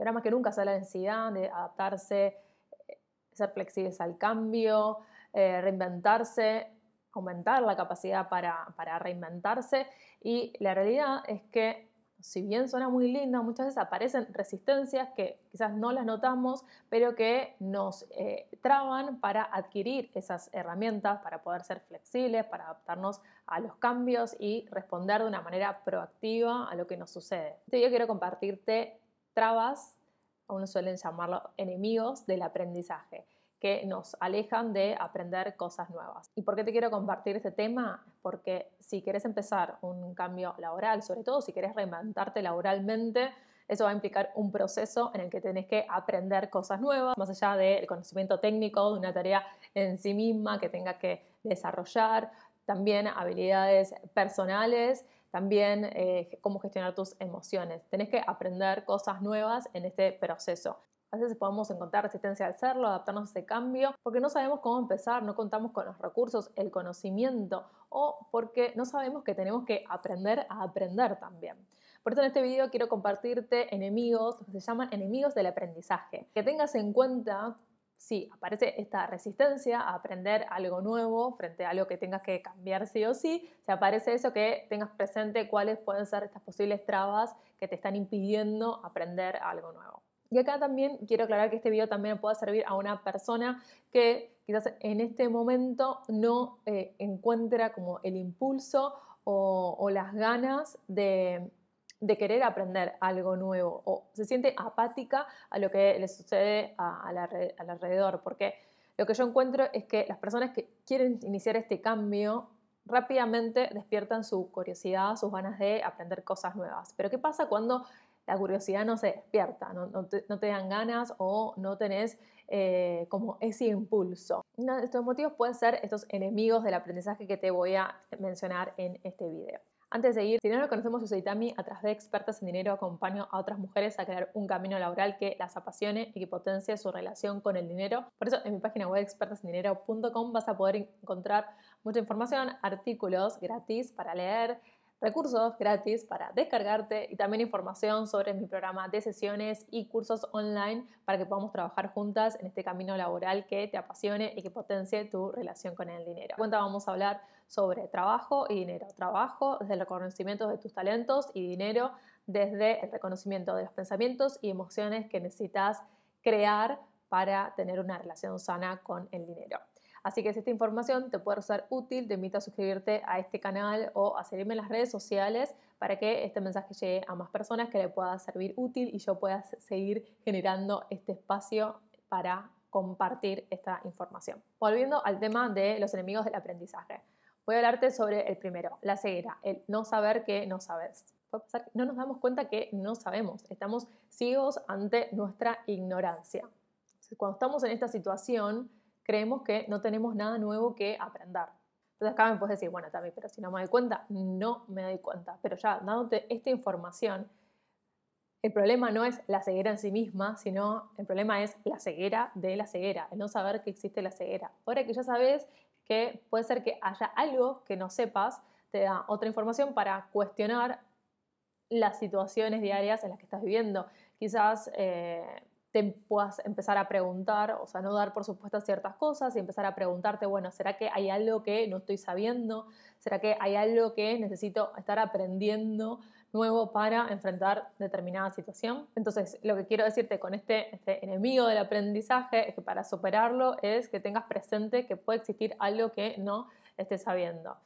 Y ahora más que nunca está la necesidad de adaptarse, eh, ser flexibles al cambio, eh, reinventarse, aumentar la capacidad para, para reinventarse. Y la realidad es que si bien suena muy linda, muchas veces aparecen resistencias que quizás no las notamos, pero que nos eh, traban para adquirir esas herramientas, para poder ser flexibles, para adaptarnos a los cambios y responder de una manera proactiva a lo que nos sucede. Yo quiero compartirte trabas, aún suelen llamarlo enemigos del aprendizaje que nos alejan de aprender cosas nuevas. ¿Y por qué te quiero compartir este tema? Porque si quieres empezar un cambio laboral, sobre todo si quieres reinventarte laboralmente, eso va a implicar un proceso en el que tenés que aprender cosas nuevas, más allá del conocimiento técnico de una tarea en sí misma que tengas que desarrollar, también habilidades personales, también eh, cómo gestionar tus emociones. Tenés que aprender cosas nuevas en este proceso. A veces podemos encontrar resistencia al hacerlo, adaptarnos a ese cambio, porque no sabemos cómo empezar, no contamos con los recursos, el conocimiento o porque no sabemos que tenemos que aprender a aprender también. Por eso en este video quiero compartirte enemigos, que se llaman enemigos del aprendizaje. Que tengas en cuenta si aparece esta resistencia a aprender algo nuevo frente a algo que tengas que cambiar sí o sí, si aparece eso que tengas presente cuáles pueden ser estas posibles trabas que te están impidiendo aprender algo nuevo. Y acá también quiero aclarar que este video también puede servir a una persona que quizás en este momento no eh, encuentra como el impulso o, las ganas de, querer aprender algo nuevo o se siente apática a lo que le sucede al alrededor. Porque lo que yo encuentro es que las personas que quieren iniciar este cambio rápidamente despiertan su curiosidad, sus ganas de aprender cosas nuevas. Pero ¿qué pasa cuando la curiosidad no se despierta, no, te, dan ganas o no tenés eh, como ese impulso. Uno de estos motivos puede ser estos enemigos del aprendizaje que te voy a mencionar en este video. Antes de seguir, si no lo conocemos, yo soy Tami, a través de Expertas en Dinero acompaño a otras mujeres a crear un camino laboral que las apasione y que potencie su relación con el dinero. Por eso en mi página web expertasendinero.com vas a poder encontrar mucha información, artículos gratis para leer, recursos gratis para descargarte y también información sobre mi programa de sesiones y cursos online para que podamos trabajar juntas en este camino laboral que te apasione y que potencie tu relación con el dinero. En cuenta vamos a hablar sobre trabajo y dinero. Trabajo desde el reconocimiento de tus talentos y dinero desde el reconocimiento de los pensamientos y emociones que necesitas crear para tener una relación sana con el dinero. Así que si esta información te puede ser útil, te invito a suscribirte a este canal o a seguirme en las redes sociales para que este mensaje llegue a más personas que le pueda servir útil y yo pueda seguir generando este espacio para compartir esta información. Volviendo al tema de los enemigos del aprendizaje. Voy a hablarte sobre el primero, la ceguera, el no saber que no sabes. No nos damos cuenta que no sabemos, estamos ciegos ante nuestra ignorancia. Cuando estamos en esta situación, creemos que no tenemos nada nuevo que aprender. Entonces acá me puedes decir, bueno, también, pero si no me doy cuenta, no me doy cuenta. Pero ya dándote esta información, el problema no es la ceguera en sí misma, sino el problema es la ceguera de la ceguera, el no saber que existe la ceguera. Ahora que ya sabes que puede ser que haya algo que no sepas, te da otra información para cuestionar las situaciones diarias en las que estás viviendo. Quizás eh, te puedas empezar a preguntar, o sea, no dar por supuesto ciertas cosas y empezar a preguntarte, bueno, ¿será que hay algo que no estoy sabiendo? ¿Será que hay algo que necesito estar aprendiendo nuevo para enfrentar determinada situación? Entonces, lo que quiero decirte con este, este enemigo del aprendizaje es que para superarlo es que tengas presente que puede existir algo que no estés sabiendo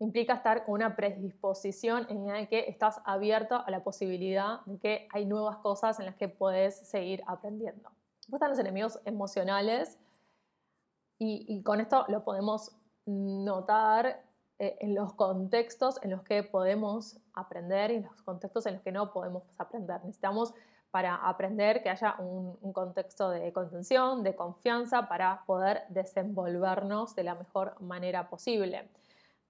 implica estar con una predisposición en la que estás abierto a la posibilidad de que hay nuevas cosas en las que puedes seguir aprendiendo. Después están los enemigos emocionales y, con esto lo podemos notar eh, en los contextos en los que podemos aprender y en los contextos en los que no podemos aprender. Necesitamos para aprender que haya un, un, contexto de contención, de confianza, para poder desenvolvernos de la mejor manera posible.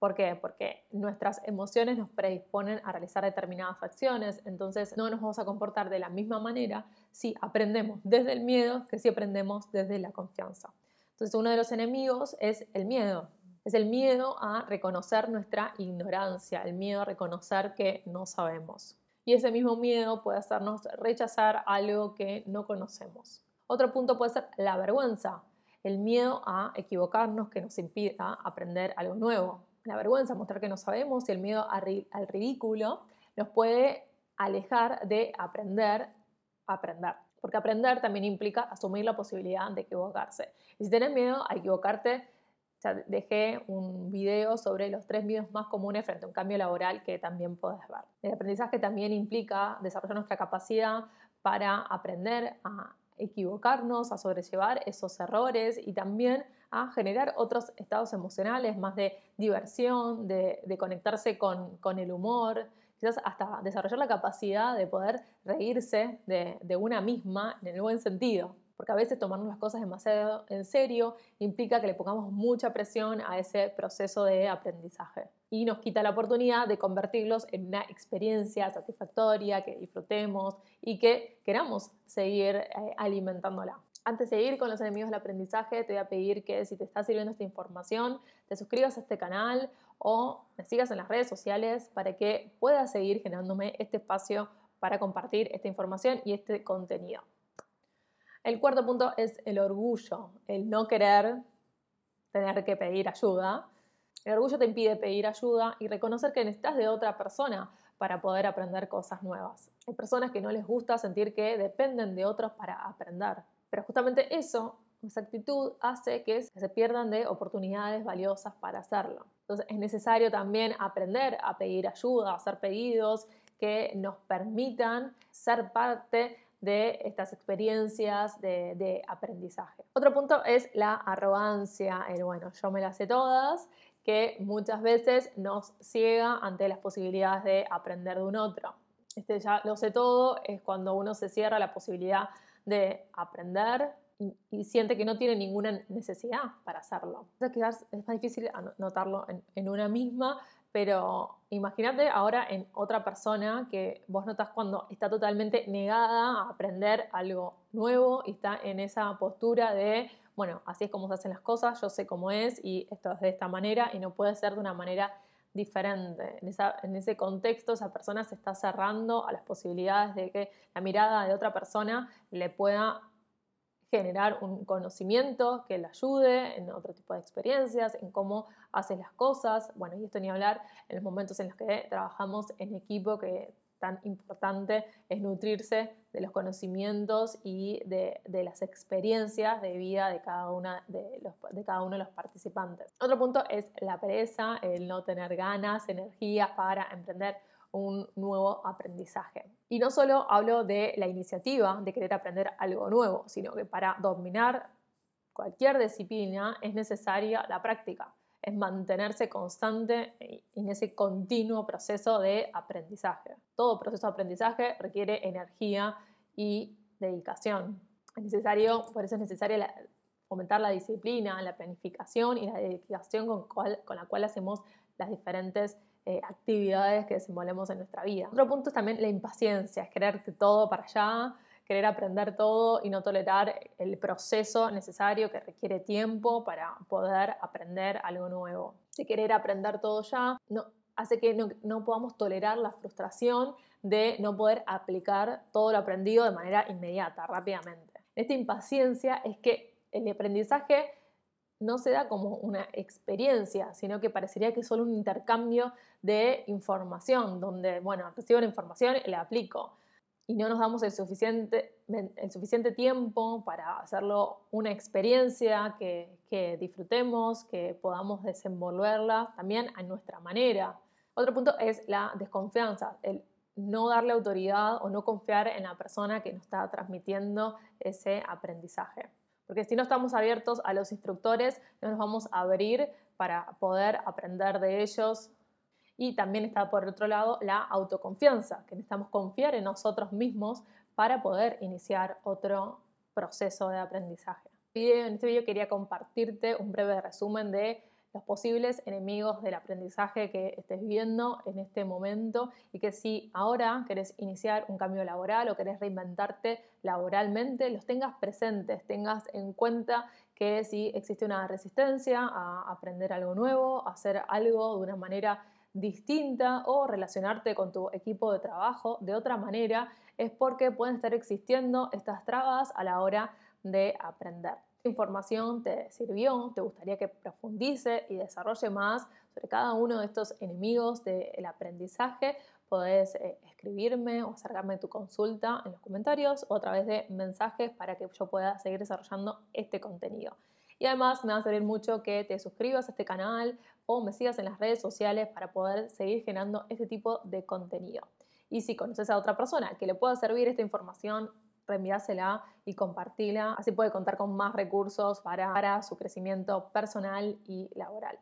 ¿Por qué? Porque nuestras emociones nos predisponen a realizar determinadas acciones, entonces no nos vamos a comportar de la misma manera si aprendemos desde el miedo que si aprendemos desde la confianza. Entonces uno de los enemigos es el miedo, es el miedo a reconocer nuestra ignorancia, el miedo a reconocer que no sabemos. Y ese mismo miedo puede hacernos rechazar algo que no conocemos. Otro punto puede ser la vergüenza, el miedo a equivocarnos que nos impida aprender algo nuevo. La vergüenza, mostrar que no sabemos y el miedo al ridículo nos puede alejar de aprender aprender. Porque aprender también implica asumir la posibilidad de equivocarse. Y si tienes miedo a equivocarte, ya dejé un video sobre los tres miedos más comunes frente a un cambio laboral que también puedes ver. El aprendizaje también implica desarrollar nuestra capacidad para aprender a equivocarnos, a sobrellevar esos errores y también a generar otros estados emocionales, más de diversión, de, conectarse con, el humor, quizás hasta desarrollar la capacidad de poder reírse de, de una misma en el buen sentido porque a veces tomarnos las cosas demasiado en serio implica que le pongamos mucha presión a ese proceso de aprendizaje y nos quita la oportunidad de convertirlos en una experiencia satisfactoria, que disfrutemos y que queramos seguir eh, alimentándola. Antes de seguir con los enemigos del aprendizaje, te voy a pedir que si te está sirviendo esta información, te suscribas a este canal o me sigas en las redes sociales para que puedas seguir generándome este espacio para compartir esta información y este contenido. El cuarto punto es el orgullo, el no querer tener que pedir ayuda. El orgullo te impide pedir ayuda y reconocer que necesitas de otra persona para poder aprender cosas nuevas. Hay personas que no les gusta sentir que dependen de otros para aprender, pero justamente eso, esa actitud hace que se pierdan de oportunidades valiosas para hacerlo. Entonces es necesario también aprender a pedir ayuda, a hacer pedidos que nos permitan ser parte de estas experiencias de, aprendizaje. Otro punto es la arrogancia, el bueno, yo me las sé todas, que muchas veces nos ciega ante las posibilidades de aprender de un otro. Este ya lo sé todo es cuando uno se cierra la posibilidad de aprender y, siente que no tiene ninguna necesidad para hacerlo. quizás es más difícil notarlo en, en una misma, pero imagínate ahora en otra persona que vos notas cuando está totalmente negada a aprender algo nuevo y está en esa postura de, bueno, así es como se hacen las cosas, yo sé cómo es y esto es de esta manera y no puede ser de una manera diferente. En, ese contexto esa persona se está cerrando a las posibilidades de que la mirada de otra persona le pueda generar un conocimiento que le ayude en otro tipo de experiencias, en cómo haces las cosas. Bueno, y esto ni hablar en los momentos en los que trabajamos en equipo, que tan importante es nutrirse de los conocimientos y de, las experiencias de vida de cada, una de, de cada uno de los participantes. Otro punto es la pereza, el no tener ganas, energía para emprender un nuevo aprendizaje. Y no solo hablo de la iniciativa de querer aprender algo nuevo, sino que para dominar cualquier disciplina es necesaria la práctica, es mantenerse constante en ese continuo proceso de aprendizaje. Todo proceso de aprendizaje requiere energía y dedicación. Es necesario, por eso es necesario fomentar la disciplina, la planificación y la dedicación con, la cual hacemos las diferentes eh, actividades que desenvolvemos en nuestra vida. Otro punto es también la impaciencia, es querer todo para allá, querer aprender todo y no tolerar el proceso necesario que requiere tiempo para poder aprender algo nuevo. Si querer aprender todo ya, no, hace que no, podamos tolerar la frustración de no poder aplicar todo lo aprendido de manera inmediata, rápidamente. Esta impaciencia es que el aprendizaje no se da como una experiencia, sino que parecería que solo un intercambio de información, donde, bueno, recibo la información y la aplico. Y no nos damos el suficiente, el suficiente tiempo para hacerlo una experiencia que, que disfrutemos, que podamos desenvolverla también a nuestra manera. Otro punto es la desconfianza, el no darle autoridad o no confiar en la persona que nos está transmitiendo ese aprendizaje porque si no estamos abiertos a los instructores, no nos vamos a abrir para poder aprender de ellos. Y también está por otro lado la autoconfianza, que necesitamos confiar en nosotros mismos para poder iniciar otro proceso de aprendizaje. En este video quería compartirte un breve resumen de los posibles enemigos del aprendizaje que estés viendo en este momento y que si ahora querés iniciar un cambio laboral o querés reinventarte laboralmente, los tengas presentes, tengas en cuenta que si existe una resistencia a aprender algo nuevo, a hacer algo de una manera distinta o relacionarte con tu equipo de trabajo de otra manera, es porque pueden estar existiendo estas trabas a la hora de aprender. Información te sirvió, te gustaría que profundice y desarrolle más sobre cada uno de estos enemigos del aprendizaje, podés eh, escribirme o acercarme tu consulta en los comentarios o a través de mensajes para que yo pueda seguir desarrollando este contenido. Y además me va a servir mucho que te suscribas a este canal o me sigas en las redes sociales para poder seguir generando este tipo de contenido. Y si conoces a otra persona que le pueda servir esta información, reenviásela y compartila. Así puede contar con más recursos para, para su crecimiento personal y laboral.